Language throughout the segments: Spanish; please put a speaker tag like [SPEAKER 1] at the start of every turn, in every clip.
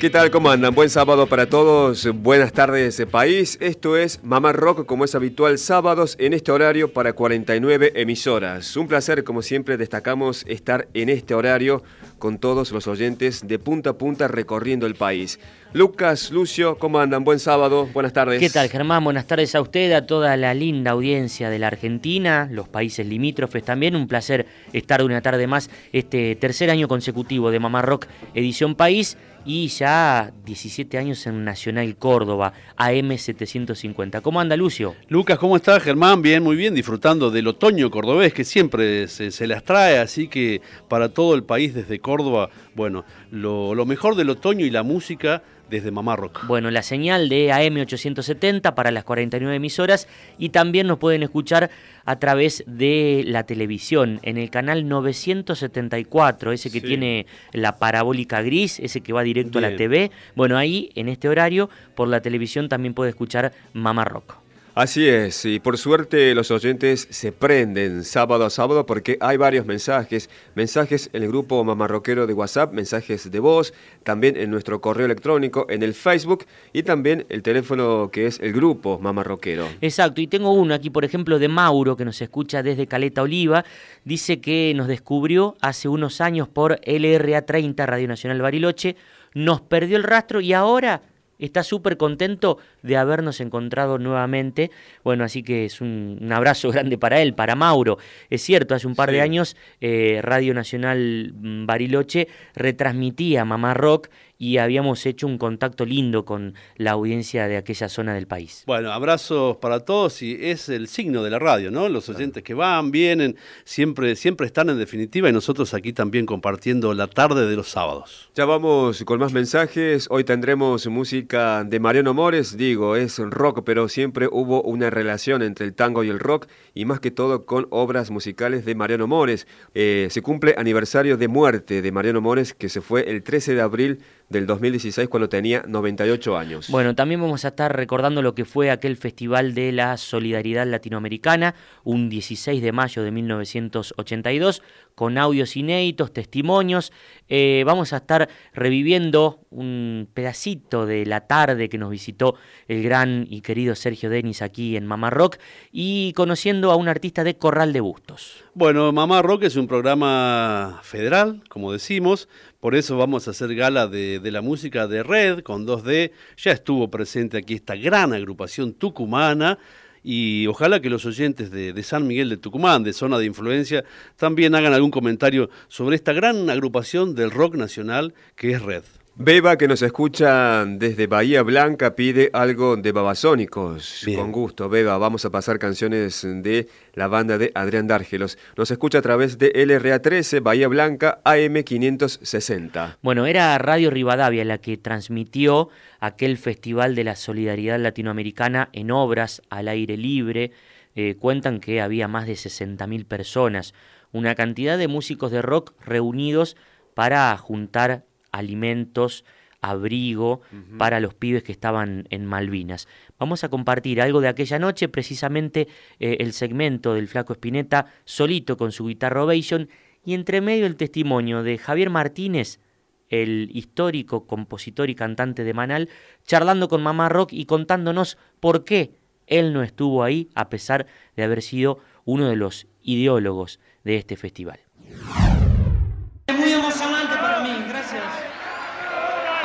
[SPEAKER 1] ¿Qué tal? ¿Cómo andan? Buen sábado para todos. Buenas tardes, país. Esto es Mamá Rock, como es habitual, sábados en este horario para 49 emisoras. Un placer, como siempre, destacamos estar en este horario con todos los oyentes de punta a punta recorriendo el país. Lucas, Lucio, ¿cómo andan? Buen sábado, buenas tardes.
[SPEAKER 2] ¿Qué tal, Germán? Buenas tardes a usted, a toda la linda audiencia de la Argentina, los países limítrofes también. Un placer estar una tarde más, este tercer año consecutivo de Mamá Rock Edición País y ya 17 años en Nacional Córdoba, AM750. ¿Cómo anda Lucio?
[SPEAKER 3] Lucas, ¿cómo estás? Germán, bien, muy bien, disfrutando del otoño cordobés que siempre se, las trae, así que para todo el país desde Córdoba, bueno, lo, lo mejor del otoño y la música desde Mamá Rock.
[SPEAKER 2] Bueno, la señal de AM870 para las 49 emisoras y también nos pueden escuchar a través de la televisión en el canal 974, ese que tiene la parabólica gris, ese que va directo a la TV. Bueno, ahí en este horario por la televisión también puede escuchar Mamá Rock.
[SPEAKER 1] Así es, y por suerte los oyentes se prenden sábado a sábado porque hay varios mensajes, mensajes en el grupo Mamarroquero de WhatsApp, mensajes de voz, también en nuestro correo electrónico, en el Facebook y también el teléfono que es el grupo Mamarroquero.
[SPEAKER 2] Exacto, y tengo uno aquí, por ejemplo, de Mauro, que nos escucha desde Caleta Oliva, dice que nos descubrió hace unos años por LRA 30, Radio Nacional Bariloche, nos perdió el rastro y ahora está súper contento de habernos encontrado nuevamente. Bueno, así que es un, abrazo grande para él, para Mauro. Es cierto, hace un par de años eh, Radio Nacional mm, Bariloche retransmitía Mamá Rock y habíamos hecho un contacto lindo con la audiencia de aquella zona del país.
[SPEAKER 3] Bueno, abrazos para todos y es el signo de la radio, ¿no? Los oyentes que van, vienen, siempre, siempre están en definitiva y nosotros aquí también compartiendo la tarde de los sábados.
[SPEAKER 1] Ya vamos con más mensajes. Hoy tendremos música de Mariano Mores, digo, es rock, pero siempre hubo una relación entre el tango y el rock y más que todo con obras musicales de Mariano Mores. Eh, se cumple aniversario de muerte de Mariano Mores que se fue el 13 de abril del 2016 cuando tenía 98 años.
[SPEAKER 2] Bueno, también vamos a estar recordando lo que fue aquel Festival de la Solidaridad Latinoamericana, un 16 de mayo de 1982, con audios inéditos, testimonios. Eh, vamos a estar reviviendo un pedacito de la tarde que nos visitó el gran y querido Sergio Denis aquí en Mamá Rock y conociendo a un artista de Corral de Bustos.
[SPEAKER 3] Bueno, Mamá Rock es un programa federal, como decimos, por eso vamos a hacer gala de, la música de Red con 2D. Ya estuvo presente aquí esta gran agrupación tucumana y ojalá que los oyentes de, San Miguel de Tucumán, de zona de influencia, también hagan algún comentario sobre esta gran agrupación del rock nacional que es Red.
[SPEAKER 1] Beba, que nos escucha desde Bahía Blanca, pide algo de Babasónicos. Con gusto, Beba. Vamos a pasar canciones de la banda de Adrián Dárgelos. Nos escucha a través de LRA 13, Bahía Blanca, AM 560.
[SPEAKER 2] Bueno, era Radio Rivadavia la que transmitió aquel Festival de la Solidaridad Latinoamericana en obras al aire libre. Eh, cuentan que había más de 60.000 personas, una cantidad de músicos de rock reunidos para juntar alimentos, abrigo para los pibes que estaban en Malvinas. Vamos a compartir algo de aquella noche, precisamente eh, el segmento del Flaco Espineta solito con su guitarra Ovation y entre medio el testimonio de Javier Martínez, el histórico compositor y cantante de Manal, charlando con Mamá Rock y contándonos por qué él no estuvo ahí a pesar de haber sido uno de los ideólogos de este festival.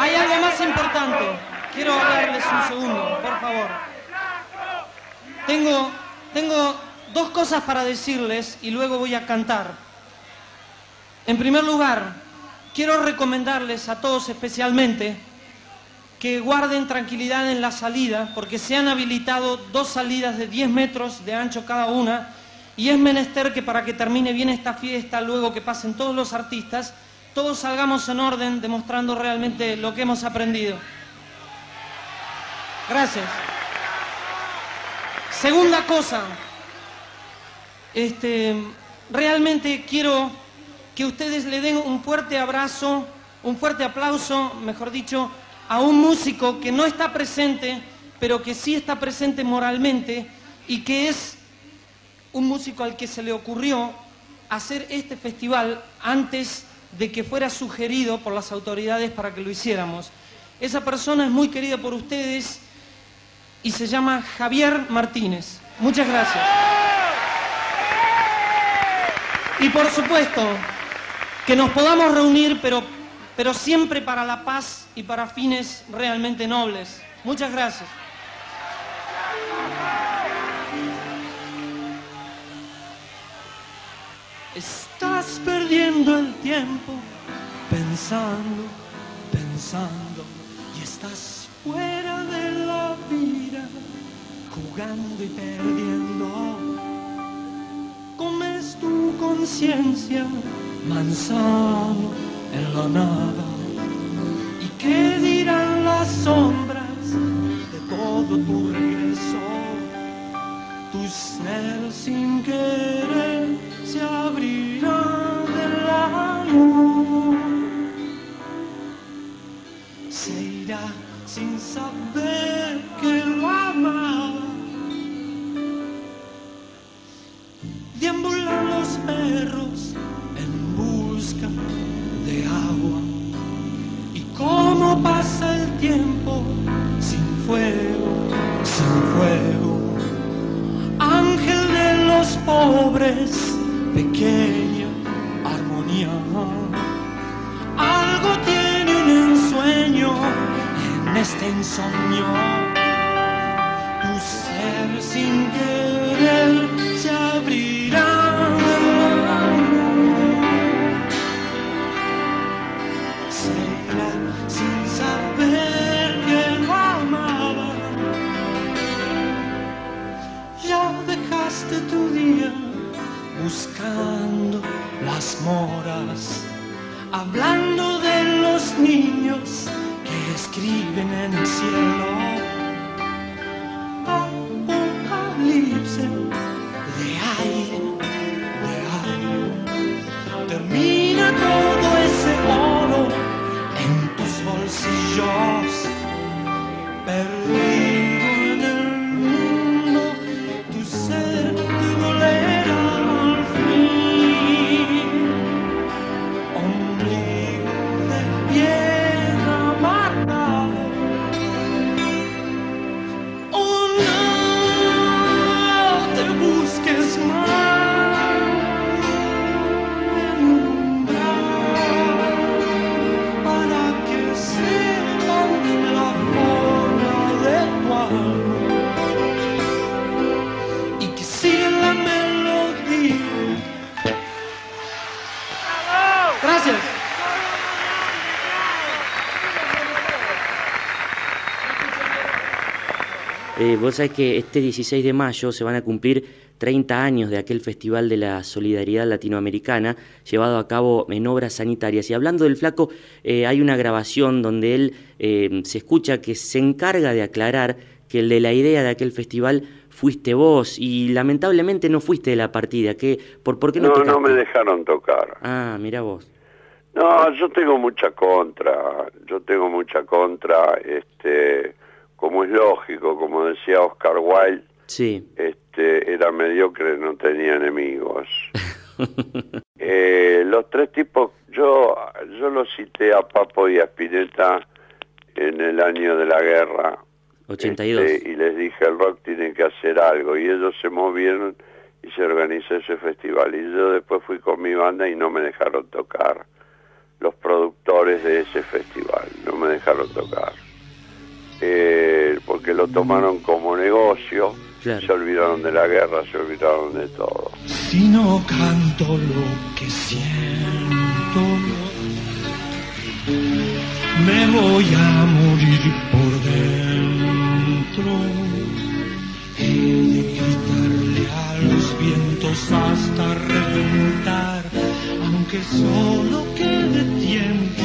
[SPEAKER 4] Hay algo más importante. Quiero hablarles un segundo, por favor. Tengo, tengo dos cosas para decirles y luego voy a cantar. En primer lugar, quiero recomendarles a todos especialmente que guarden tranquilidad en la salida, porque se han habilitado dos salidas de 10 metros de ancho cada una, y es menester que para que termine bien esta fiesta, luego que pasen todos los artistas, todos salgamos en orden demostrando realmente lo que hemos aprendido. Gracias. Segunda cosa, este, realmente quiero que ustedes le den un fuerte abrazo, un fuerte aplauso, mejor dicho, a un músico que no está presente, pero que sí está presente moralmente y que es un músico al que se le ocurrió hacer este festival antes de que fuera sugerido por las autoridades para que lo hiciéramos. Esa persona es muy querida por ustedes y se llama Javier Martínez. Muchas gracias. Y por supuesto, que nos podamos reunir, pero, pero siempre para la paz y para fines realmente nobles. Muchas gracias. Estás perdiendo el tiempo pensando, pensando y estás fuera de la vida, jugando y perdiendo. Comes tu conciencia manzano en la nada. ¿Y qué dirán las sombras de todo tu regreso? Tu ser sin querer se abrirá de la luz. Se irá sin saber que lo amaba. Deambulan los perros en busca de agua. Y cómo pasa el tiempo sin fuego, sin fuego. Ángel de los pobres, pequeña armonía. Algo tiene un ensueño en este insomnio. Tu ser sin querer
[SPEAKER 2] vos sabés que este 16 de mayo se van a cumplir 30 años de aquel Festival de la Solidaridad Latinoamericana llevado a cabo en obras sanitarias. Y hablando del flaco, eh, hay una grabación donde él eh, se escucha que se encarga de aclarar que el de la idea de aquel festival fuiste vos y lamentablemente no fuiste de la partida. ¿Qué, por, ¿Por qué no,
[SPEAKER 5] No,
[SPEAKER 2] tocaste?
[SPEAKER 5] no me dejaron tocar.
[SPEAKER 2] Ah, mira vos.
[SPEAKER 5] No, yo tengo mucha contra, yo tengo mucha contra, este, como es lógico, como decía Oscar Wilde,
[SPEAKER 2] Sí.
[SPEAKER 5] este, era mediocre, no tenía enemigos. Eh, los tres tipos, yo, yo los cité a Papo y a Spinetta en el año de la guerra.
[SPEAKER 2] 82.
[SPEAKER 5] este, y les dije, el rock tiene que hacer algo. Y ellos se movieron y se organizó ese festival. Y yo después fui con mi banda y no me dejaron tocar. Los productores de ese festival no me dejaron tocar. Eh, porque lo tomaron como negocio.
[SPEAKER 2] Claro.
[SPEAKER 5] Se olvidaron de la guerra, se olvidaron de todo.
[SPEAKER 4] Si no canto lo que siento, voy a morir por dentro. He de gritarle a los vientos hasta reventar, aunque solo quede tiempo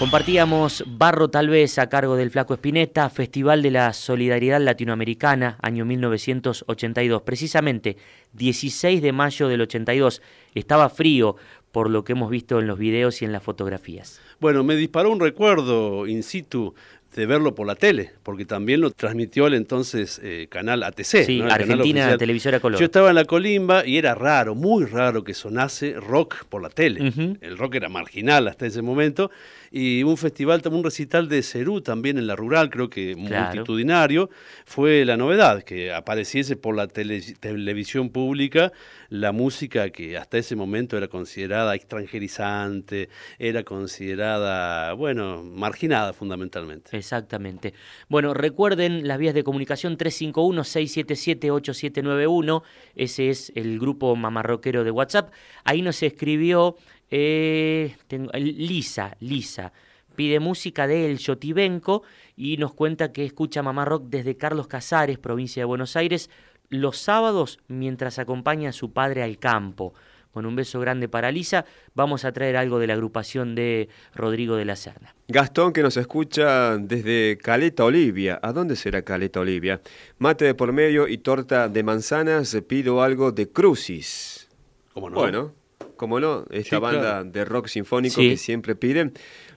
[SPEAKER 2] Compartíamos Barro tal vez a cargo del Flaco Espineta, Festival de la Solidaridad Latinoamericana, año 1982. Precisamente 16 de mayo del 82. Estaba frío por lo que hemos visto en los videos y en las fotografías.
[SPEAKER 3] Bueno, me disparó un recuerdo in situ de verlo por la tele, porque también lo transmitió el entonces eh, canal ATC.
[SPEAKER 2] Sí,
[SPEAKER 3] ¿no?
[SPEAKER 2] Argentina. Televisora Color.
[SPEAKER 3] Yo estaba en la colimba y era raro, muy raro que sonase rock por la tele. El rock era marginal hasta ese momento. Y un festival, un recital de Cerú también en la rural, creo que
[SPEAKER 2] Claro.
[SPEAKER 3] multitudinario, fue la novedad, que apareciese por la tele- televisión pública la música que hasta ese momento era considerada extranjerizante, era considerada, bueno, marginada fundamentalmente.
[SPEAKER 2] Exactamente. Bueno, recuerden las vías de comunicación 351-677-8791. Ese es el grupo mamarroquero de WhatsApp. Ahí nos escribió eh, Lisa, Lisa. Pide música de El Yotibenco y nos cuenta que escucha Mamá Rock desde Carlos Casares, provincia de Buenos Aires, los sábados mientras acompaña a su padre al campo. Con un beso grande para Lisa, vamos a traer algo de la agrupación de Rodrigo de la Serna.
[SPEAKER 1] Gastón que nos escucha desde Caleta Olivia. ¿A dónde será Caleta Olivia? Mate de por medio y torta de manzanas. Pido algo de Crucis.
[SPEAKER 3] ¿Cómo no?
[SPEAKER 1] Bueno, como no, esta
[SPEAKER 3] Sí,
[SPEAKER 1] banda
[SPEAKER 3] claro.
[SPEAKER 1] de rock sinfónico
[SPEAKER 2] Sí.
[SPEAKER 1] que siempre piden.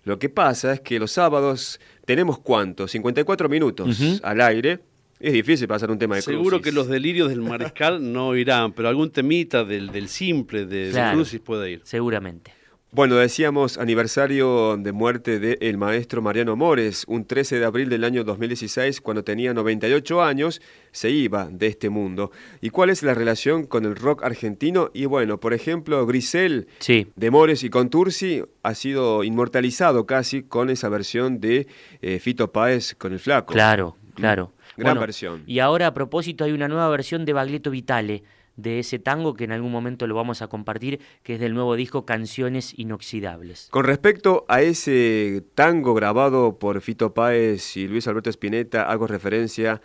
[SPEAKER 1] Lo que pasa es que los sábados tenemos cuánto? 54 minutos
[SPEAKER 2] Ujú.
[SPEAKER 1] al aire. Es difícil pasar un tema de
[SPEAKER 3] Seguro
[SPEAKER 1] Crucis.
[SPEAKER 3] que los delirios del mariscal no irán, pero algún temita del, del simple de, de
[SPEAKER 2] Claro.
[SPEAKER 3] Crucis puede ir.
[SPEAKER 2] Seguramente.
[SPEAKER 1] Bueno, decíamos aniversario de muerte del maestro Mariano Mores, un 13 de abril del año 2016, cuando tenía 98 años, se iba de este mundo. ¿Y cuál es la relación con el rock argentino? Y bueno, por ejemplo, Grisel
[SPEAKER 2] Sí,
[SPEAKER 1] de Mores y Contursi ha sido inmortalizado casi con esa versión de eh, Fito Páez con el flaco.
[SPEAKER 2] claro, claro.
[SPEAKER 1] Gran versión.
[SPEAKER 2] Y ahora a propósito hay una nueva versión de Baglietto Vitale de ese tango que en algún momento lo vamos a compartir, que es del nuevo disco Canciones Inoxidables.
[SPEAKER 1] Con respecto a ese tango grabado por Fito Páez y Luis Alberto Spinetta, hago referencia a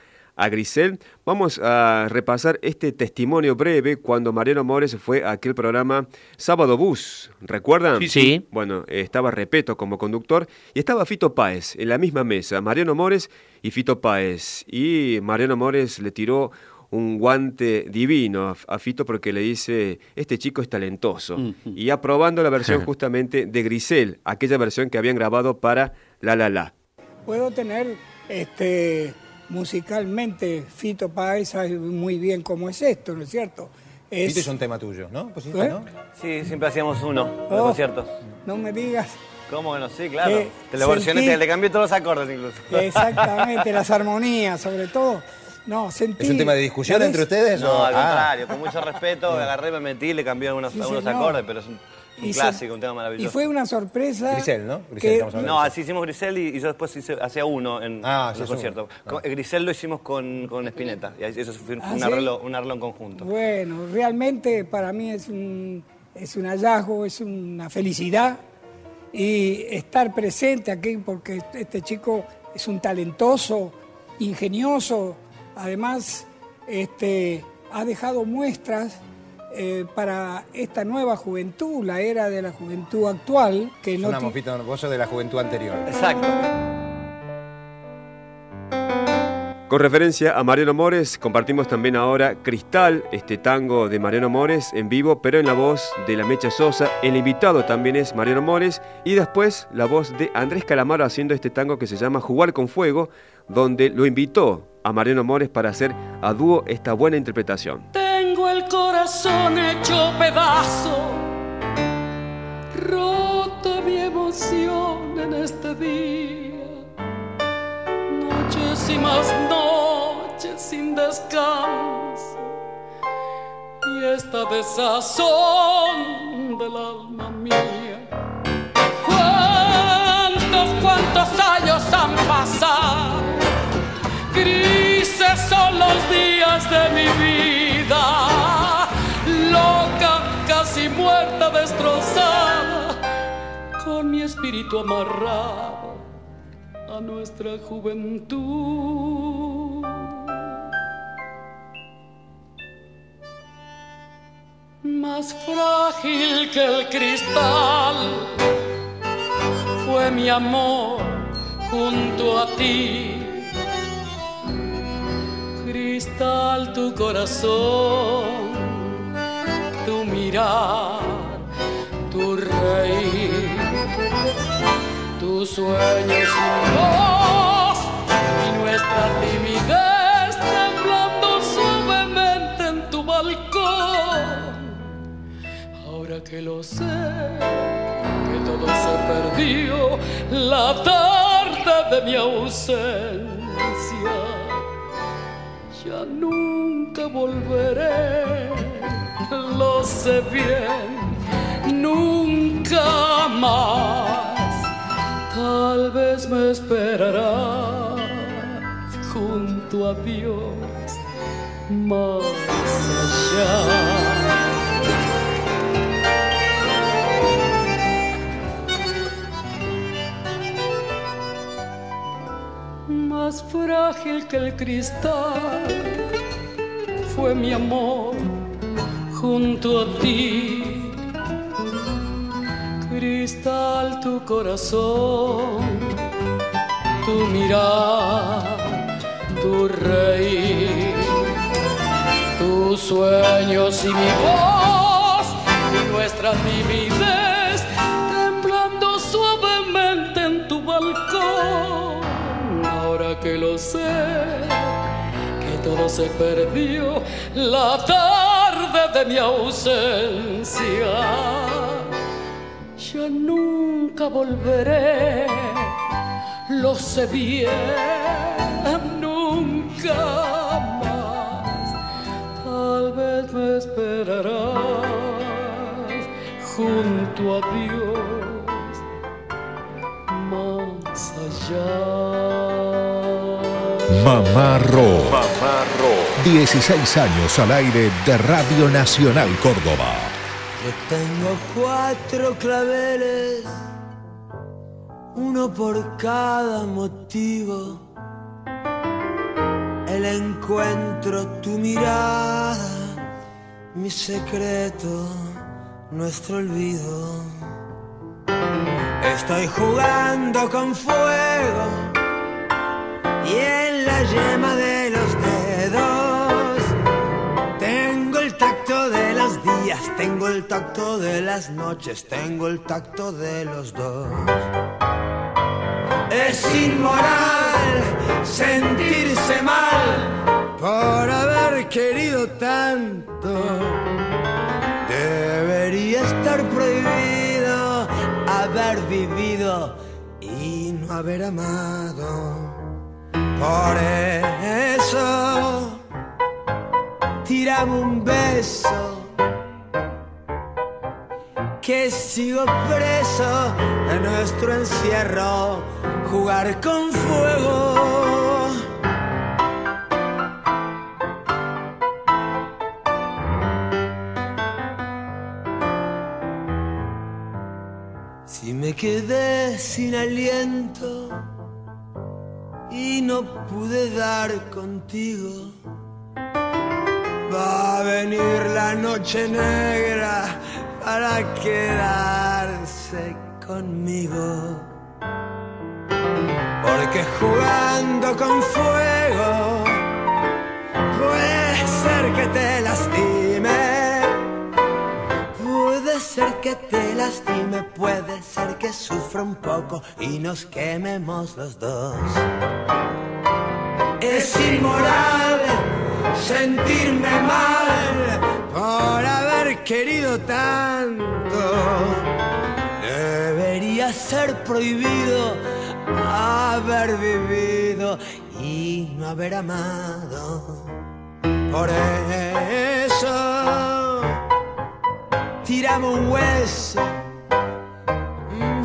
[SPEAKER 1] Grisel. Vamos a repasar este testimonio breve cuando Mariano Mores fue a aquel programa Sábado Bus. ¿Recuerdan?
[SPEAKER 2] Sí, sí.
[SPEAKER 1] Bueno, estaba Repeto como conductor y estaba Fito Páez en la misma mesa, Mariano Mores y Fito Páez. Y Mariano Mores le tiró un guante divino a, a Fito porque le dice, este chico es talentoso. Y aprobando la versión justamente de Grisel, aquella versión que habían grabado para La La La.
[SPEAKER 6] Puedo tener este, musicalmente, Fito Páez sabe muy bien cómo es esto, ¿no es cierto? Es-
[SPEAKER 7] Viste, es un tema tuyo, ¿no? Pusiste,
[SPEAKER 6] ¿Eh?
[SPEAKER 7] ¿no?
[SPEAKER 8] Sí, siempre hacíamos uno, de
[SPEAKER 6] Oh.
[SPEAKER 8] conciertos.
[SPEAKER 6] No me digas
[SPEAKER 8] ¿Cómo que no? Sí, claro. Te lo versioné,
[SPEAKER 6] sentí-
[SPEAKER 8] te le cambié todos los acordes incluso.
[SPEAKER 6] exactamente las armonías, sobre todo. No, sentí.
[SPEAKER 7] ¿Es un tema de discusión entre ustedes?
[SPEAKER 8] No,
[SPEAKER 7] o-
[SPEAKER 8] al
[SPEAKER 7] Ah.
[SPEAKER 8] contrario, con mucho respeto, me agarré, me metí, le cambié algunos,
[SPEAKER 6] Sí,
[SPEAKER 8] algunos acordes, pero es un, un
[SPEAKER 6] Y se-
[SPEAKER 8] clásico, un tema
[SPEAKER 6] Y
[SPEAKER 8] maravilloso.
[SPEAKER 6] fue una sorpresa.
[SPEAKER 7] Grisel, ¿no? Grisel,
[SPEAKER 6] que-.
[SPEAKER 8] No, así hicimos Grisel y, y yo después hice, hacía uno en,
[SPEAKER 7] Ah,
[SPEAKER 8] los
[SPEAKER 7] es
[SPEAKER 8] conciertos.
[SPEAKER 7] uno.
[SPEAKER 8] Con- Grisel lo hicimos con, con Spinetta, y eso fue un,
[SPEAKER 6] ¿Ah,
[SPEAKER 8] un
[SPEAKER 6] sí?
[SPEAKER 8] arreglo, un arreglo en conjunto.
[SPEAKER 6] Bueno, realmente para mí es un, es un hallazgo, es una felicidad y estar presente aquí porque este chico es un talentoso, ingenioso, además este, ha dejado muestras eh, para esta nueva juventud, la era de la juventud actual, que
[SPEAKER 7] Es
[SPEAKER 6] no
[SPEAKER 7] una mofita, vos sos de la juventud anterior.
[SPEAKER 8] Exacto.
[SPEAKER 1] Con referencia a Mariano Mores, compartimos también ahora Cristal, este tango de Mariano Mores en vivo, pero en la voz de la Mecha Sosa. El invitado también es Mariano Mores y después la voz de Andrés Calamaro haciendo este tango que se llama Jugar con Fuego, donde lo invitó a Mariano Mores para hacer a dúo esta buena interpretación.
[SPEAKER 9] El corazón hecho pedazo, rota mi emoción en este día. Noches y más noches sin descanso, y esta desazón del alma mía. ¿Cuántos, cuántos años han pasado? Grises son los días de mi vida, destrozada, con mi espíritu amarrado a nuestra juventud. Más frágil que el cristal fue mi amor junto a ti cristal tu corazón, tu mirar, tu reír, tus sueños y voz y nuestra timidez temblando suavemente en tu balcón. Ahora que lo sé, que todo se perdió la tarde de mi ausencia ya nunca volveré, lo sé bien, nunca más. Tal vez me esperarás junto a Dios más allá. más frágil que el cristal fue mi amor junto a ti. Cristal tu corazón, tu mirar, tu reír, tus sueños y mi voz y nuestra timidez temblando suavemente en tu balcón. Ahora que lo sé, que todo se perdió la tarde de mi ausencia. Ya nunca volveré, lo sé bien, nunca más. Tal vez me esperarás junto a Dios, más allá.
[SPEAKER 10] Mamá Ro. 16 años al aire de Radio Nacional Córdoba.
[SPEAKER 11] Tengo cuatro claveles, uno por cada motivo. El encuentro, tu mirada, mi secreto, nuestro olvido. Estoy jugando con fuego y en la yema tengo el tacto de las noches, tengo el tacto de los dos. Es inmoral sentirse mal por haber querido tanto. Debería estar prohibido haber vivido y no haber amado. Por eso, tirame un beso. Que sigo preso en nuestro encierro, jugar con fuego. Si me quedé sin aliento y no pude dar contigo. Va a venir la noche negra para quedarse conmigo. Porque jugando con fuego puede ser que te lastime. Puede ser que te lastime, puede ser que sufra un poco y nos quememos los dos. Es inmoral sentirme mal querido tanto. Debería ser prohibido haber vivido y no haber amado. Por eso tiramos un hueso. mm,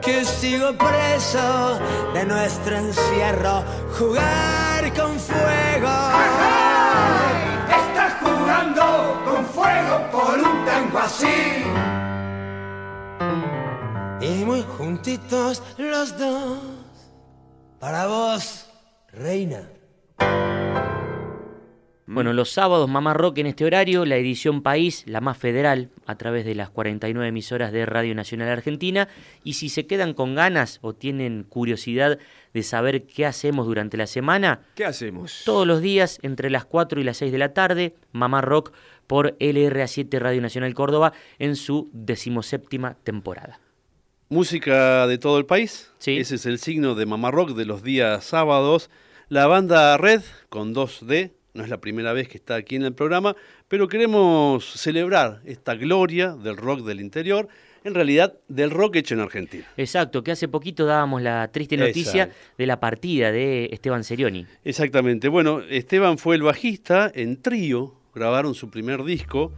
[SPEAKER 11] Que sigo preso de nuestro encierro, jugar con fuego. Fuego por un tango así. Y muy juntitos los dos. Para vos, reina.
[SPEAKER 2] Bueno, los sábados Mamá Rock en este horario, la edición País, la más federal, a través de las 49 emisoras de Radio Nacional Argentina. Y si se quedan con ganas o tienen curiosidad de saber qué hacemos durante la semana,
[SPEAKER 1] ¿Qué hacemos?
[SPEAKER 2] todos los días entre las 4 y las 6 de la tarde, Mamá Rock por LRA7 Radio Nacional Córdoba en su decimoséptima temporada.
[SPEAKER 3] Música de todo el país. Ese es el signo de Mamá Rock de los días sábados. La banda Red con 2D. No es la primera vez que está aquí en el programa, pero queremos celebrar esta gloria del rock del interior, en realidad del rock hecho en Argentina.
[SPEAKER 2] Exacto, que hace poquito dábamos la triste noticia
[SPEAKER 3] Exacto.
[SPEAKER 2] de la partida de Esteban Serioni.
[SPEAKER 3] Exactamente. Bueno, Esteban fue el bajista, en trío grabaron su primer disco.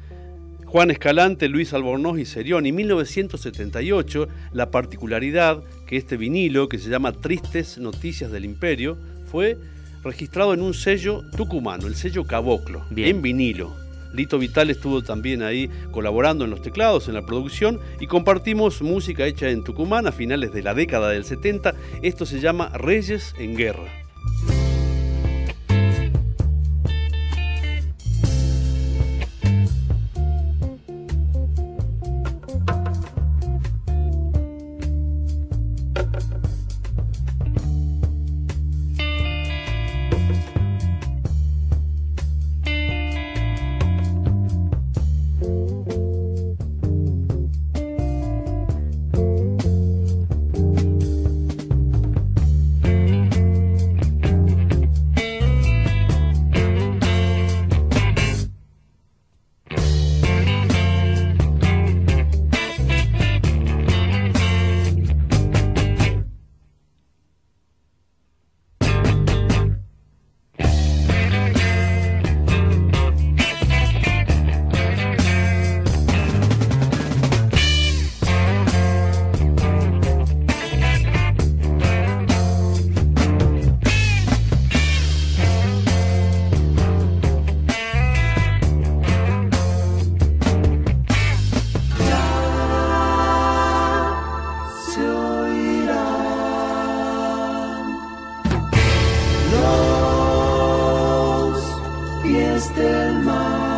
[SPEAKER 3] Juan Escalante, Luis Albornoz y Serioni. 1978, la particularidad que este vinilo, que se llama Tristes Noticias del Imperio, fue registrado en un sello tucumano, el sello Caboclo, en vinilo. Lito Vital estuvo también ahí colaborando en los teclados, en la producción, y compartimos música hecha en Tucumán a finales de la década del 70. Esto se llama Reyes en Guerra.
[SPEAKER 9] pies del mar.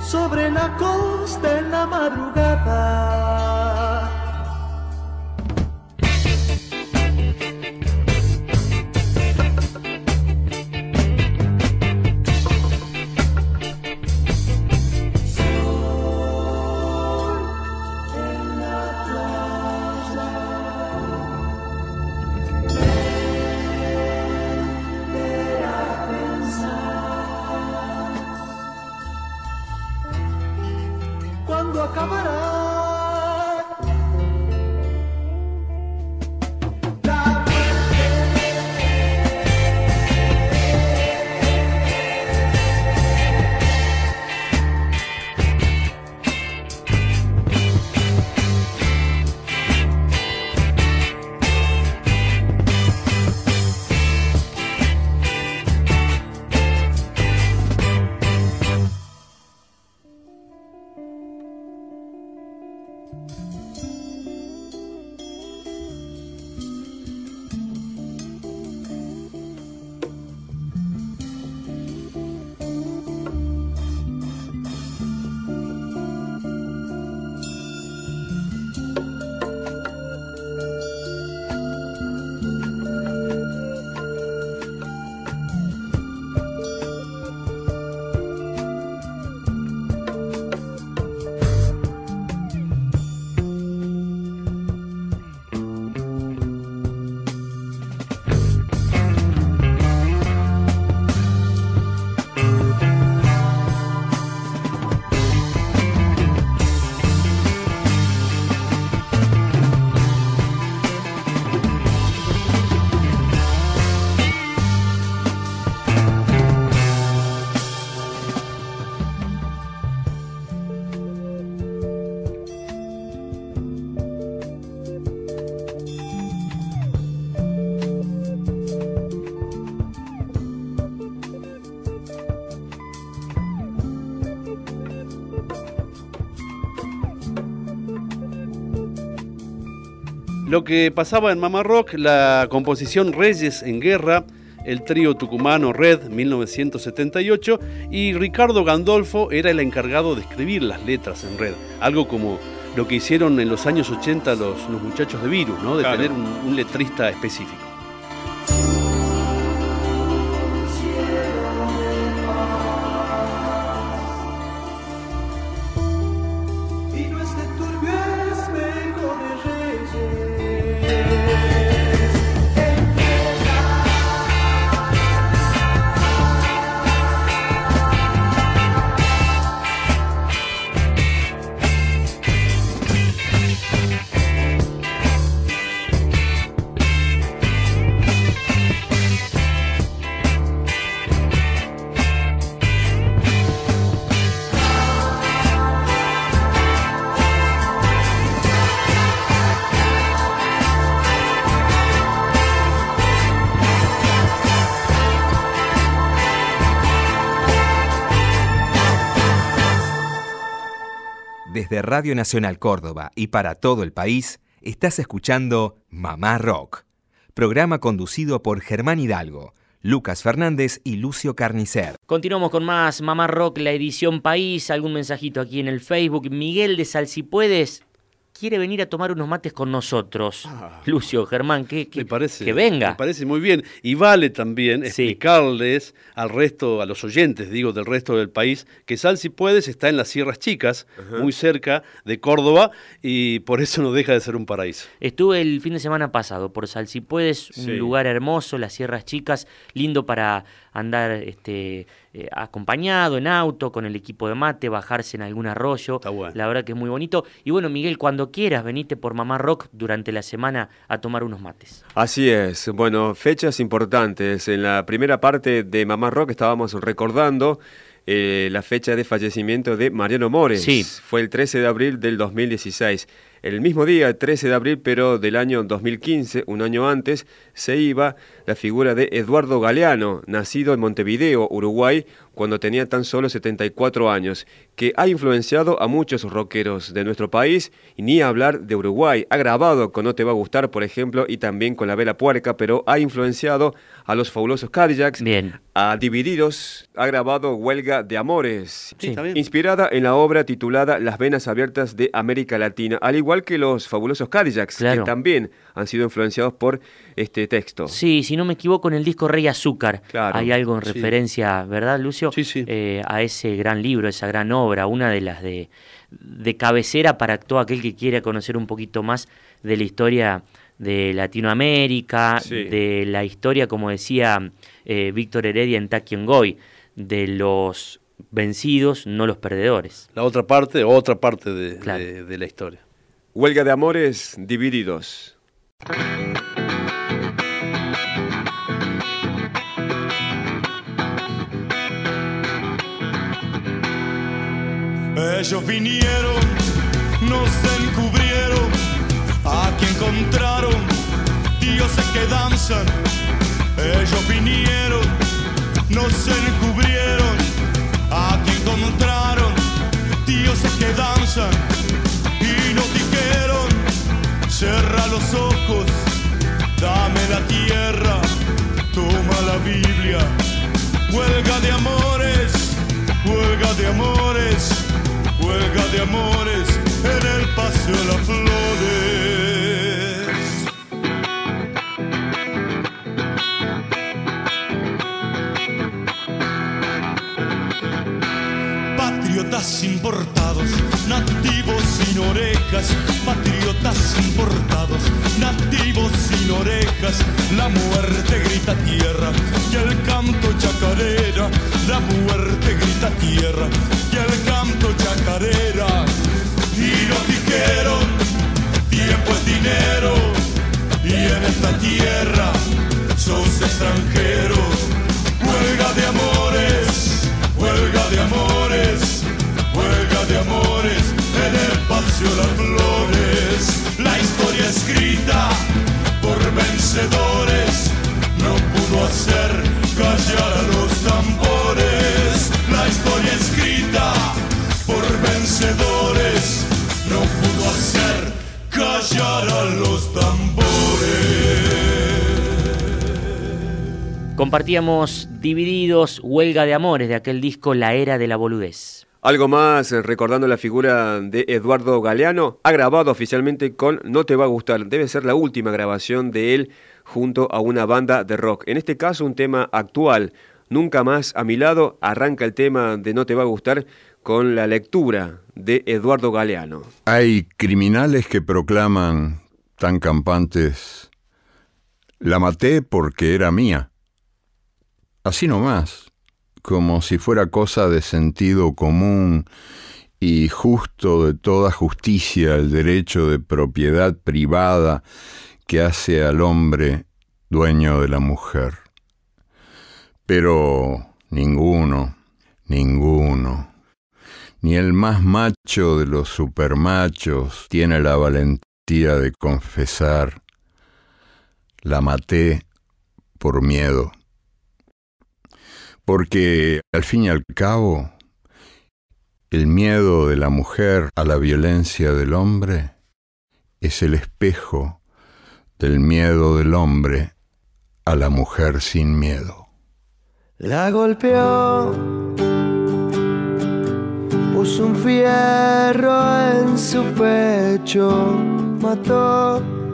[SPEAKER 12] Sobre la costa en la madrugada
[SPEAKER 3] Lo que pasaba en Mamá Rock, la composición Reyes en Guerra, el trío tucumano Red 1978 y Ricardo Gandolfo era el encargado de escribir las letras en Red, algo como lo que hicieron en los años 80 los, los muchachos de Virus, ¿no? de
[SPEAKER 1] Claro.
[SPEAKER 3] tener un, un letrista específico.
[SPEAKER 13] Desde Radio Nacional Córdoba y para todo el país, estás escuchando Mamá Rock, programa conducido por Germán Hidalgo, Lucas Fernández y Lucio Carnicer.
[SPEAKER 2] Continuamos con más Mamá Rock, la edición País. Algún mensajito aquí en el Facebook. Miguel de Salsipuedes quiere venir a tomar unos mates con nosotros. Lucio, Germán, que, que,
[SPEAKER 3] parece,
[SPEAKER 2] que venga.
[SPEAKER 3] Me parece muy bien. Y vale también explicarles al resto, a los oyentes, digo, del resto del país, que Sal si puedes está en las Sierras Chicas, muy cerca de Córdoba, y por eso no deja de ser un paraíso.
[SPEAKER 2] Estuve el fin de semana pasado por Salsipuedes, un
[SPEAKER 3] Sí.
[SPEAKER 2] lugar hermoso, las Sierras Chicas, lindo para andar este, eh, acompañado en auto, con el equipo de mate, bajarse en algún arroyo. La verdad que es muy bonito. Y bueno, Miguel, cuando quieras, venite por Mamá Rock durante la semana a tomar unos mates.
[SPEAKER 1] Así es. Bueno, fechas importantes. En la primera parte de Mamá Rock estábamos recordando eh, la fecha de fallecimiento de Mariano Mores.
[SPEAKER 2] Sí.
[SPEAKER 1] Fue el 13 de abril del 2016. El mismo día, el 13 de abril, pero del año 2015, un año antes, se iba la figura de Eduardo Galeano, nacido en Montevideo, Uruguay, cuando tenía tan solo 74 años, que ha influenciado a muchos rockeros de nuestro país, y ni hablar de Uruguay. Ha grabado con No Te Va a Gustar, por ejemplo, y también con La Vela Puerca, pero ha influenciado a los fabulosos Cadillacs,
[SPEAKER 2] Bien.
[SPEAKER 1] a Divididos, ha grabado Huelga de Amores.
[SPEAKER 3] Sí,
[SPEAKER 1] inspirada en la obra titulada Las venas abiertas de América Latina, al igual que los fabulosos Cadillacs,
[SPEAKER 2] Claro.
[SPEAKER 1] que también han sido influenciados por este texto.
[SPEAKER 2] Sí, si no me equivoco, en el disco Rey Azúcar
[SPEAKER 1] Claro,
[SPEAKER 2] hay algo en
[SPEAKER 1] sí.
[SPEAKER 2] referencia, ¿verdad, Lucio?
[SPEAKER 3] Sí, sí.
[SPEAKER 2] Eh, a ese gran libro, esa gran obra, una de las de, de cabecera para todo aquel que quiera conocer un poquito más de la historia de Latinoamérica,
[SPEAKER 1] Sí.
[SPEAKER 2] de la historia, como decía eh, Víctor Heredia en Goy, de los vencidos, no los perdedores.
[SPEAKER 3] La otra parte, otra parte de,
[SPEAKER 2] Claro.
[SPEAKER 3] de- de la historia.
[SPEAKER 1] Huelga de amores divididos.
[SPEAKER 14] Ellos vinieron, nos encubrieron, aquí encontraron dioses que danzan. Ellos vinieron, nos encubrieron, aquí encontraron dioses que danzan. Cierra los ojos, dame la tierra, toma la Biblia. Huelga de amores, huelga de amores, huelga de amores en el paseo de las flores. Patriotas importados, nativos sin orejas, patriotas importados, nativos sin orejas, la muerte grita tierra y el canto chacarera, la muerte grita tierra y el canto chacarera. Y nos dijeron, tiempo es dinero, y en esta tierra sos extranjero. Huelga de amores, huelga de amores, Las Flores. La historia escrita por vencedores no pudo hacer callar a los tambores. La historia escrita por vencedores no pudo hacer callar a los tambores.
[SPEAKER 2] Compartíamos Divididos, Huelga de Amores de aquel disco La Era de la Boludez.
[SPEAKER 1] Algo más, eh, recordando la figura de Eduardo Galeano, ha grabado oficialmente con No Te Va a Gustar. Debe ser la última grabación de él junto a una banda de rock. En este caso, un tema actual. Nunca más a mi lado arranca el tema de No Te Va a Gustar con la lectura de Eduardo Galeano.
[SPEAKER 15] Hay criminales que proclaman tan campantes, la maté porque era mía. Así nomás, como si fuera cosa de sentido común y justo de toda justicia el derecho de propiedad privada que hace al hombre dueño de la mujer. Pero ninguno, ninguno, ni el más macho de los supermachos tiene la valentía de confesar, la maté por miedo. Porque al fin y al cabo, el miedo de la mujer a la violencia del hombre es el espejo del miedo del hombre a la mujer sin miedo.
[SPEAKER 11] La golpeó, puso un fierro en su pecho, mató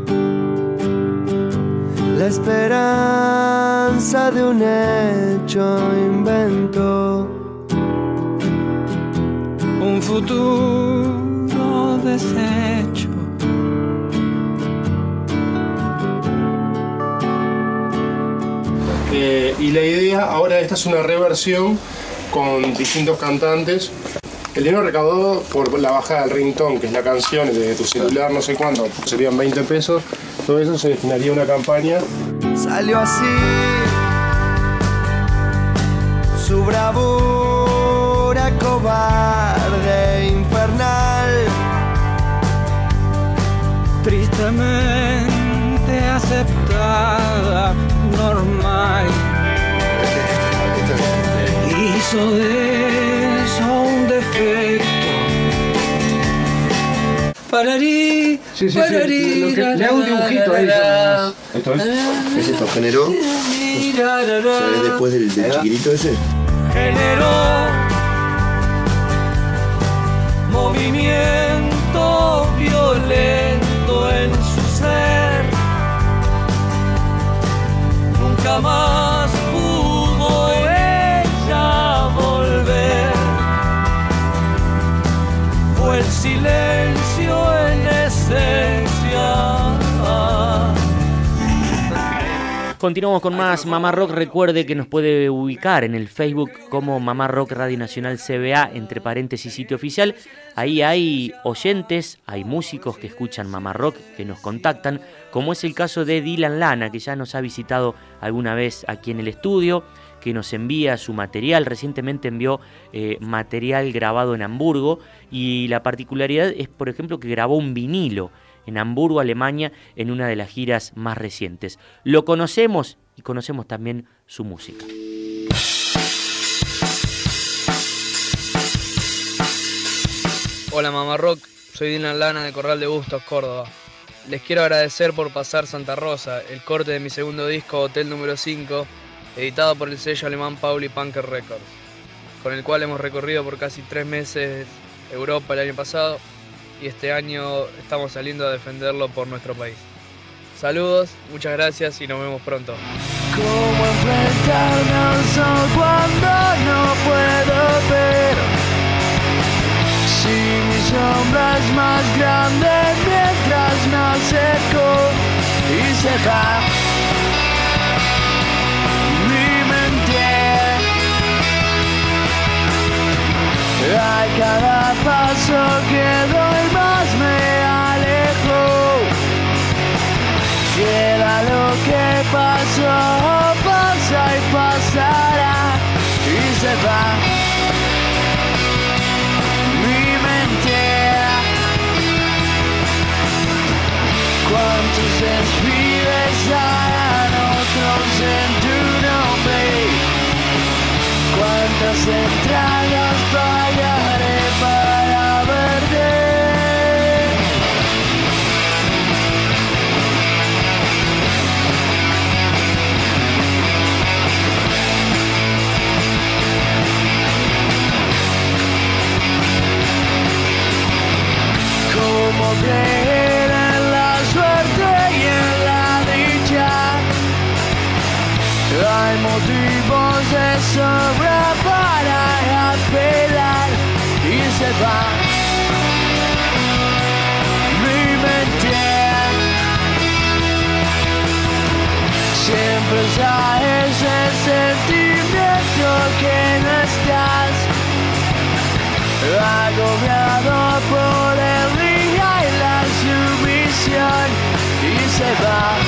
[SPEAKER 11] la esperanza de un hecho, inventó
[SPEAKER 9] un futuro deshecho.
[SPEAKER 16] Eh, y la idea, ahora esta es una reversión con distintos cantantes. El dinero recaudado por la bajada del ringtone, que es la canción de tu celular, no sé cuánto, serían 20 pesos. Todo eso se destinaría a una campaña.
[SPEAKER 11] salió así. Su bravura cobarde, infernal.
[SPEAKER 9] Tristemente aceptada, normal. Hizo de eso un defecto. Pararí,
[SPEAKER 16] sí, sí,
[SPEAKER 9] pararí,
[SPEAKER 16] sí. Que, le hago un dibujito ahí. Esto es.
[SPEAKER 17] ¿Es esto generó? ¿Sabes después del, del chiquitito ese?
[SPEAKER 9] Generó movimiento.
[SPEAKER 2] Continuamos con más Mamá Rock. Recuerde que nos puede ubicar en el Facebook como Mamá Rock Radio Nacional CBA, entre paréntesis sitio oficial. Ahí hay oyentes, hay músicos que escuchan Mamá Rock, que nos contactan, como es el caso de Dylan Lana, que ya nos ha visitado alguna vez aquí en el estudio, que nos envía su material. Recientemente envió eh, material grabado en Hamburgo y la particularidad es, por ejemplo, que grabó un vinilo en Hamburgo, Alemania, en una de las giras más recientes. Lo conocemos y conocemos también su música.
[SPEAKER 17] Hola Mamá Rock, soy Dylan Lana de Corral de Bustos, Córdoba. Les quiero agradecer por pasar Santa Rosa, el corte de mi segundo disco Hotel número 5, editado por el sello alemán Pauli Punker Records, con el cual hemos recorrido por casi tres meses Europa el año pasado y este año estamos saliendo a defenderlo por nuestro país. Saludos, muchas gracias y nos vemos pronto.
[SPEAKER 12] ¿Cómo sol cuando no puedo ver? Si mi sombra es más grande mientras me acerco y se va mi mente. A cada paso que doy Queda lo que pasó, pasa y pasará y se va. Sobra para apelar y se va mi mente. Siempre sabes ese sentimiento que no estás agobiado por el día y la sumisión y se va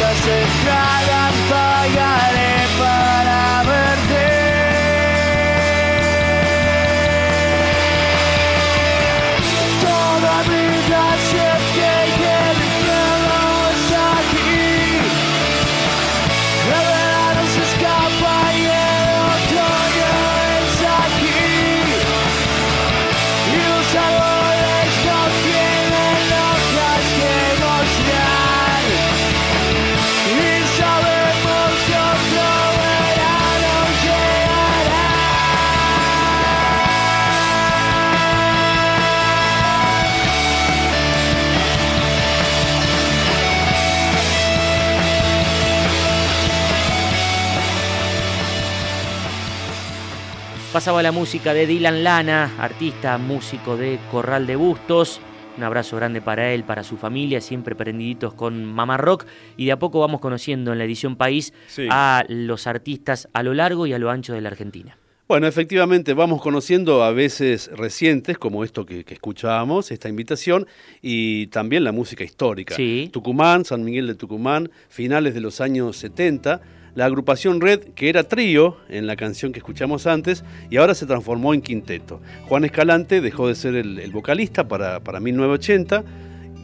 [SPEAKER 12] Pacific.
[SPEAKER 2] Pasaba la música de Dylan Lana, artista, músico de Corral de Bustos. Un abrazo grande para él, para su familia, siempre prendiditos con Mamá Rock. Y de a poco vamos conociendo en la edición País
[SPEAKER 3] Sí.
[SPEAKER 2] a los artistas a lo largo y a lo ancho de la Argentina.
[SPEAKER 3] Bueno, efectivamente, vamos conociendo a veces recientes, como esto que, que escuchábamos, esta invitación, y también la música histórica.
[SPEAKER 2] Sí.
[SPEAKER 3] Tucumán, San Miguel de Tucumán, finales de los años 70, la agrupación Red, que era trío en la canción que escuchamos antes, y ahora se transformó en quinteto. Juan Escalante dejó de ser el, el vocalista para, para 1980.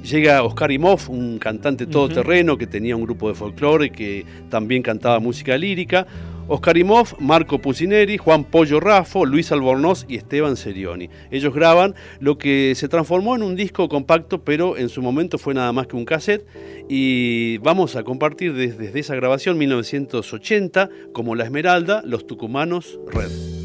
[SPEAKER 3] Llega Oscar Imhoff, un cantante todoterreno que tenía un grupo de folclore que también cantaba música lírica. Oscar Imov, Marco Pucineri, Juan Pollo Raffo, Luis Albornoz y Esteban Serioni. Ellos graban lo que se transformó en un disco compacto, pero en su momento fue nada más que un cassette. Y vamos a compartir desde, desde esa grabación 1980 como La Esmeralda, Los Tucumanos, Red.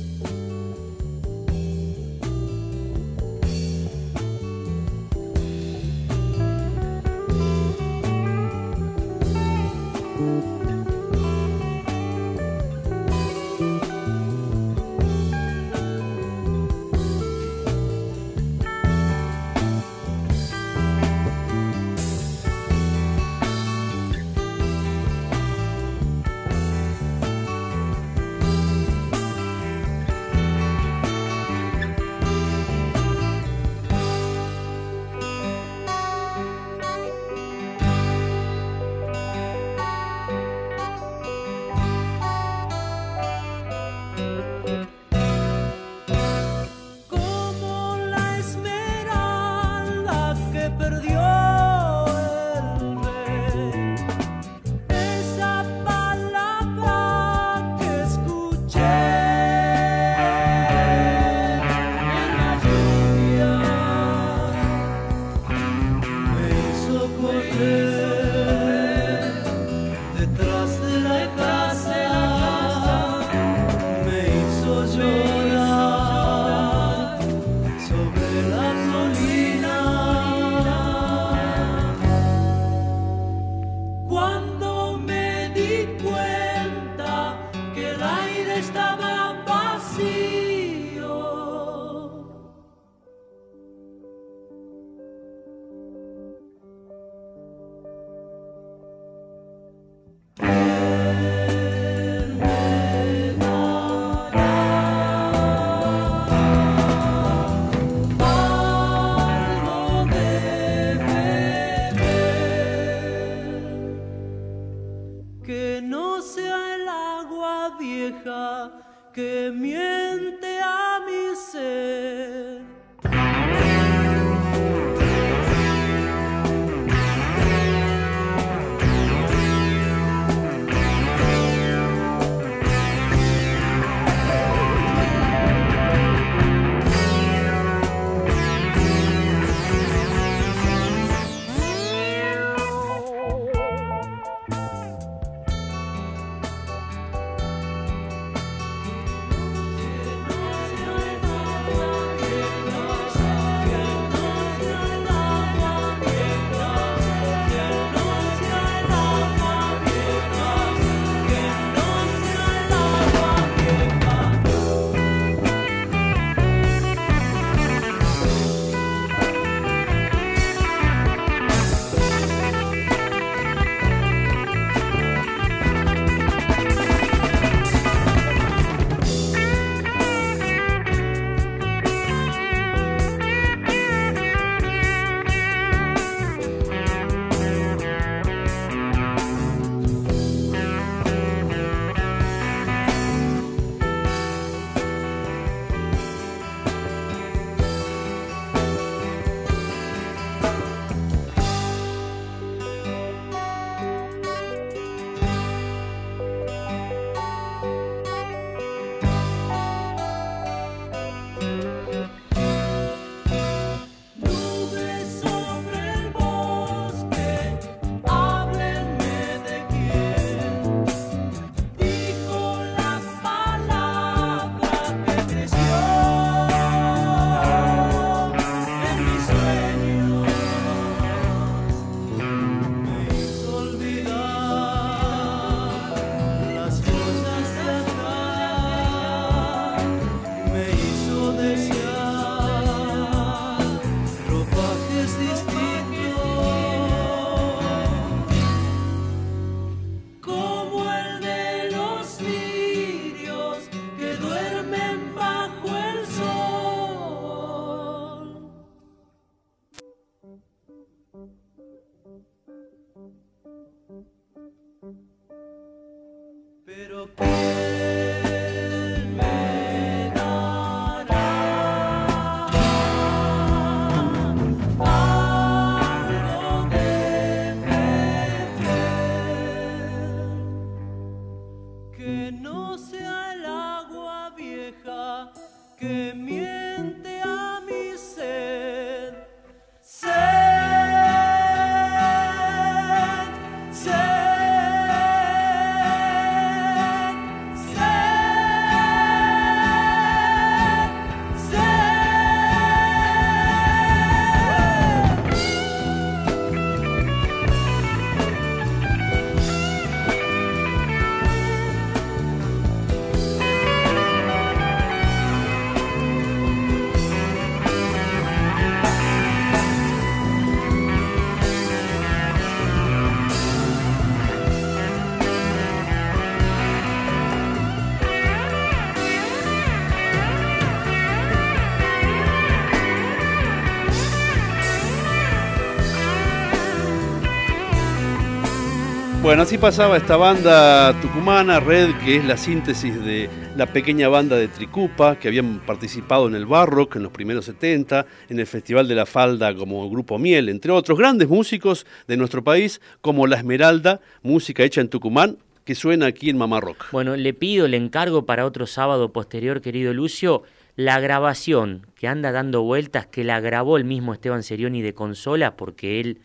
[SPEAKER 3] que mi así pasaba esta banda tucumana, Red, que es la síntesis de la pequeña banda de Tricupa, que habían participado en el Barrock en los primeros 70, en el Festival de la Falda como Grupo Miel, entre otros grandes músicos de nuestro país, como La Esmeralda, música hecha en Tucumán, que suena aquí en Mamá Rock.
[SPEAKER 2] Bueno, le pido, le encargo para otro sábado posterior, querido Lucio, la grabación que anda dando vueltas, que la grabó el mismo Esteban Serioni de consola, porque él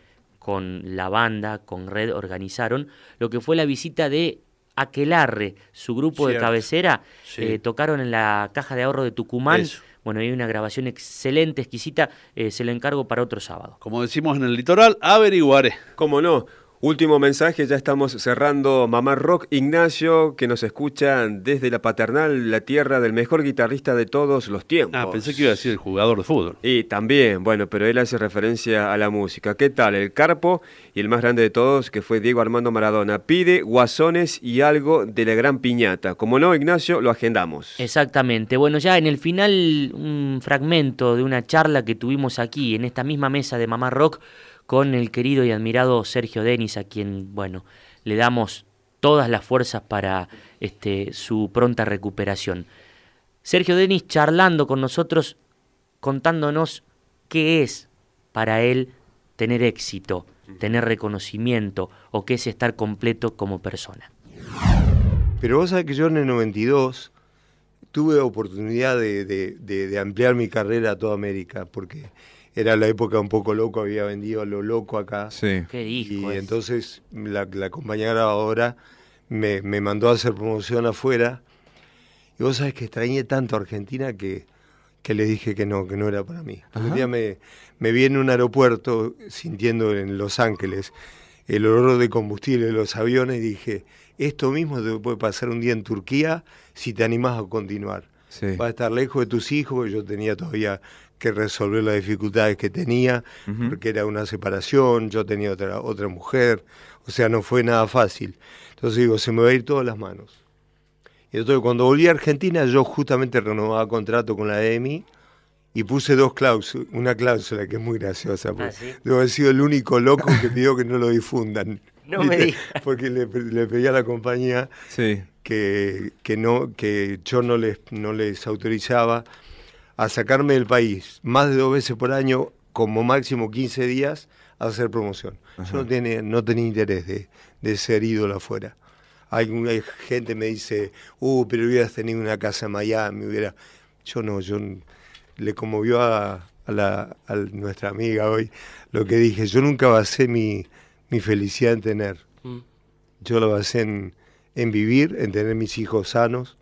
[SPEAKER 2] con la banda, con Red, organizaron lo que fue la visita de Aquelarre, su grupo de cabecera,
[SPEAKER 3] Sí.
[SPEAKER 2] eh, tocaron en la caja de ahorro de Tucumán.
[SPEAKER 3] Eso.
[SPEAKER 2] Bueno, hay una grabación excelente, exquisita, eh, se lo encargo para otro sábado.
[SPEAKER 3] Como decimos en el litoral, averiguaré.
[SPEAKER 1] ¿Cómo no? Último mensaje, ya estamos cerrando Mamá Rock. Ignacio, que nos escucha desde la paternal, la tierra del mejor guitarrista de todos los tiempos.
[SPEAKER 3] Ah, pensé que iba a decir el jugador de fútbol.
[SPEAKER 1] Y también, bueno, pero él hace referencia a la música. ¿Qué tal? El Carpo y el más grande de todos, que fue Diego Armando Maradona, pide guasones y algo de la gran piñata. Como no, Ignacio, lo agendamos.
[SPEAKER 2] Exactamente. Bueno, ya en el final, un fragmento de una charla que tuvimos aquí, en esta misma mesa de Mamá Rock, con el querido y admirado Sergio Denis, a quien, bueno, le damos todas las fuerzas para este, su pronta recuperación. Sergio Denis charlando con nosotros, contándonos qué es para él tener éxito, tener reconocimiento o qué es estar completo como persona.
[SPEAKER 18] Pero vos sabés que yo en el 92 tuve oportunidad de, de- de- de ampliar mi carrera a toda América, porque era la época un poco loco, había vendido a lo loco acá.
[SPEAKER 15] Sí.
[SPEAKER 2] Qué disco
[SPEAKER 18] Y
[SPEAKER 2] es.
[SPEAKER 18] entonces la, la compañía grabadora me, me mandó a hacer promoción afuera. Y vos sabés que extrañé tanto a Argentina que, que le dije que no, que no era para mí. Un día me, me vi en un aeropuerto sintiendo en Los Ángeles el olor de combustible de los aviones y dije, esto mismo te puede pasar un día en Turquía si te animás a continuar.
[SPEAKER 15] Sí.
[SPEAKER 18] Vas a estar lejos de tus hijos, yo tenía todavía que resolver las dificultades que tenía, porque era una separación, yo tenía otra, otra mujer, o sea, no fue nada fácil. Entonces digo, se me va a ir todas las manos. Y entonces cuando volví a Argentina, yo justamente renovaba contrato con la EMI y puse dos cláusulas, una cláusula que es muy graciosa, porque
[SPEAKER 2] ¿Ah, sí?
[SPEAKER 18] debo haber sido el único loco que pidió que no lo difundan.
[SPEAKER 2] No me digas.
[SPEAKER 18] Porque le, le pedí a la compañía
[SPEAKER 15] Sí.
[SPEAKER 18] que, que no que yo no les no les autorizaba a sacarme del país más de dos veces por año como máximo 15 días a hacer promoción
[SPEAKER 15] Ajá.
[SPEAKER 18] yo no tenía no tenía interés de, de ser ídolo afuera hay, hay gente me dice uh pero hubieras tenido una casa en Miami hubiera yo no yo le conmovió a, a la, a nuestra amiga hoy lo que dije yo nunca basé mi mi felicidad en tener
[SPEAKER 2] Mm.
[SPEAKER 18] yo lo basé en, en vivir, en tener mis hijos sanos,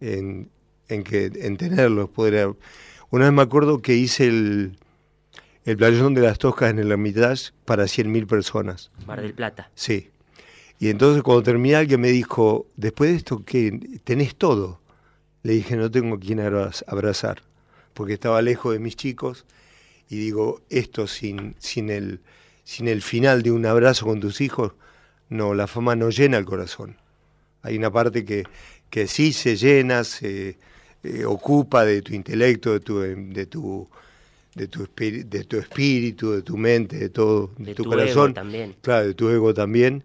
[SPEAKER 18] en, en, que, en tenerlos. Poder... Una vez me acuerdo que hice el, el playón de las Toscas en el Hermitage para 100.000 personas.
[SPEAKER 2] Mar del Plata.
[SPEAKER 18] Sí. Y entonces cuando terminé alguien me dijo, después de esto, ¿qué? ¿Tenés todo? Le dije, no tengo a quien abraz- abrazar, porque estaba lejos de mis chicos. Y digo, esto sin, sin, el, sin el final de un abrazo con tus hijos, no, la fama no llena el corazón. Hay una parte que, que sí se llena, se eh, ocupa de tu intelecto, de tu, de tu, de tu, espíritu, de tu espíritu, de tu mente, de todo, de,
[SPEAKER 2] De
[SPEAKER 18] tu,
[SPEAKER 2] tu
[SPEAKER 18] corazón.
[SPEAKER 2] ego también.
[SPEAKER 18] Claro, de tu ego también.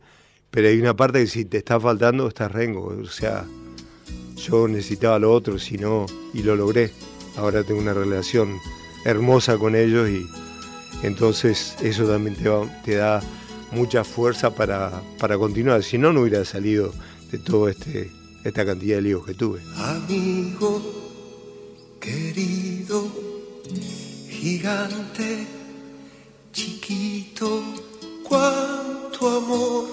[SPEAKER 18] Pero hay una parte que si te está faltando, estás rengo. O sea, yo necesitaba lo otro, si no, y lo logré. Ahora tengo una relación hermosa con ellos y entonces eso también te, va- te da mucha fuerza para, para continuar. Si no, no hubiera salido de toda este, esta cantidad de líos que tuve.
[SPEAKER 11] Amigo querido, gigante, chiquito, cuánto amor,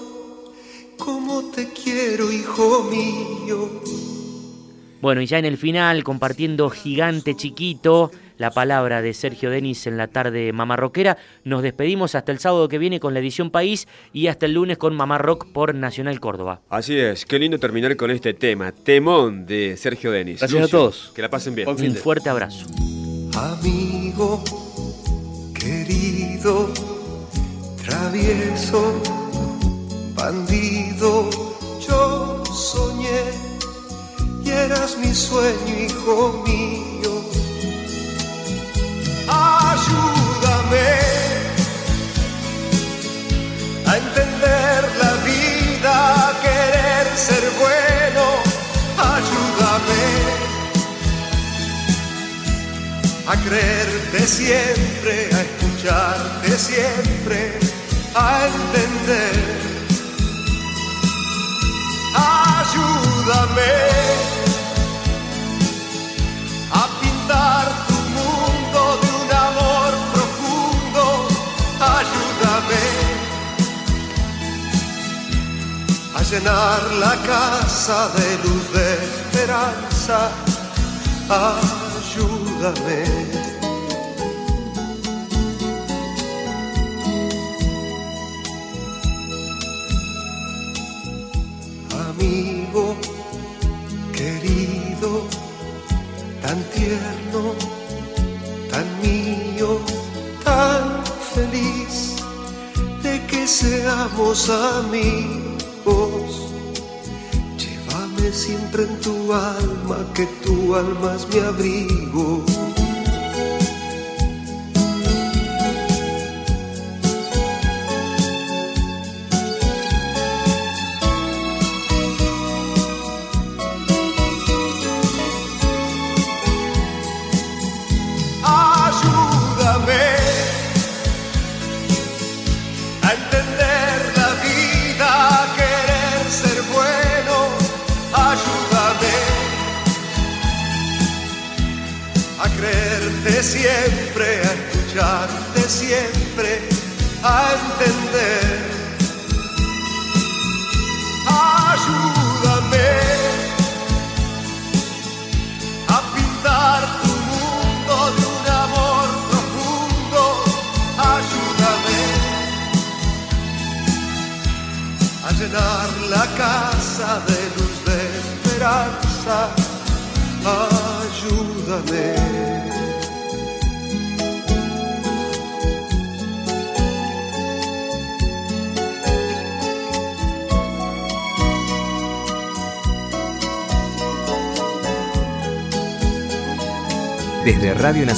[SPEAKER 11] cómo te quiero, hijo mío.
[SPEAKER 2] Bueno, y ya en el final, compartiendo gigante chiquito, la palabra de Sergio Denis en la tarde Mamá Rockera, nos despedimos hasta el sábado que viene con la edición País y hasta el lunes con Mamá Rock por Nacional Córdoba.
[SPEAKER 1] Así es, qué lindo terminar con este tema, temón de Sergio Denis.
[SPEAKER 3] Gracias a todos.
[SPEAKER 1] Que la pasen bien.
[SPEAKER 2] Un fuerte abrazo.
[SPEAKER 11] Amigo querido, travieso, bandido, yo soñé y eras mi sueño, hijo mío ayúdame a entender la vida,
[SPEAKER 19] a querer ser bueno, ayúdame a creerte siempre, a escucharte siempre, a entender. Ayúdame llenar la casa de luz de esperanza. Ayúdame. amigo querido, tan tierno, tan mío, tan feliz de que seamos amigos. Llévame siempre en tu alma, que tu alma es mi abrigo.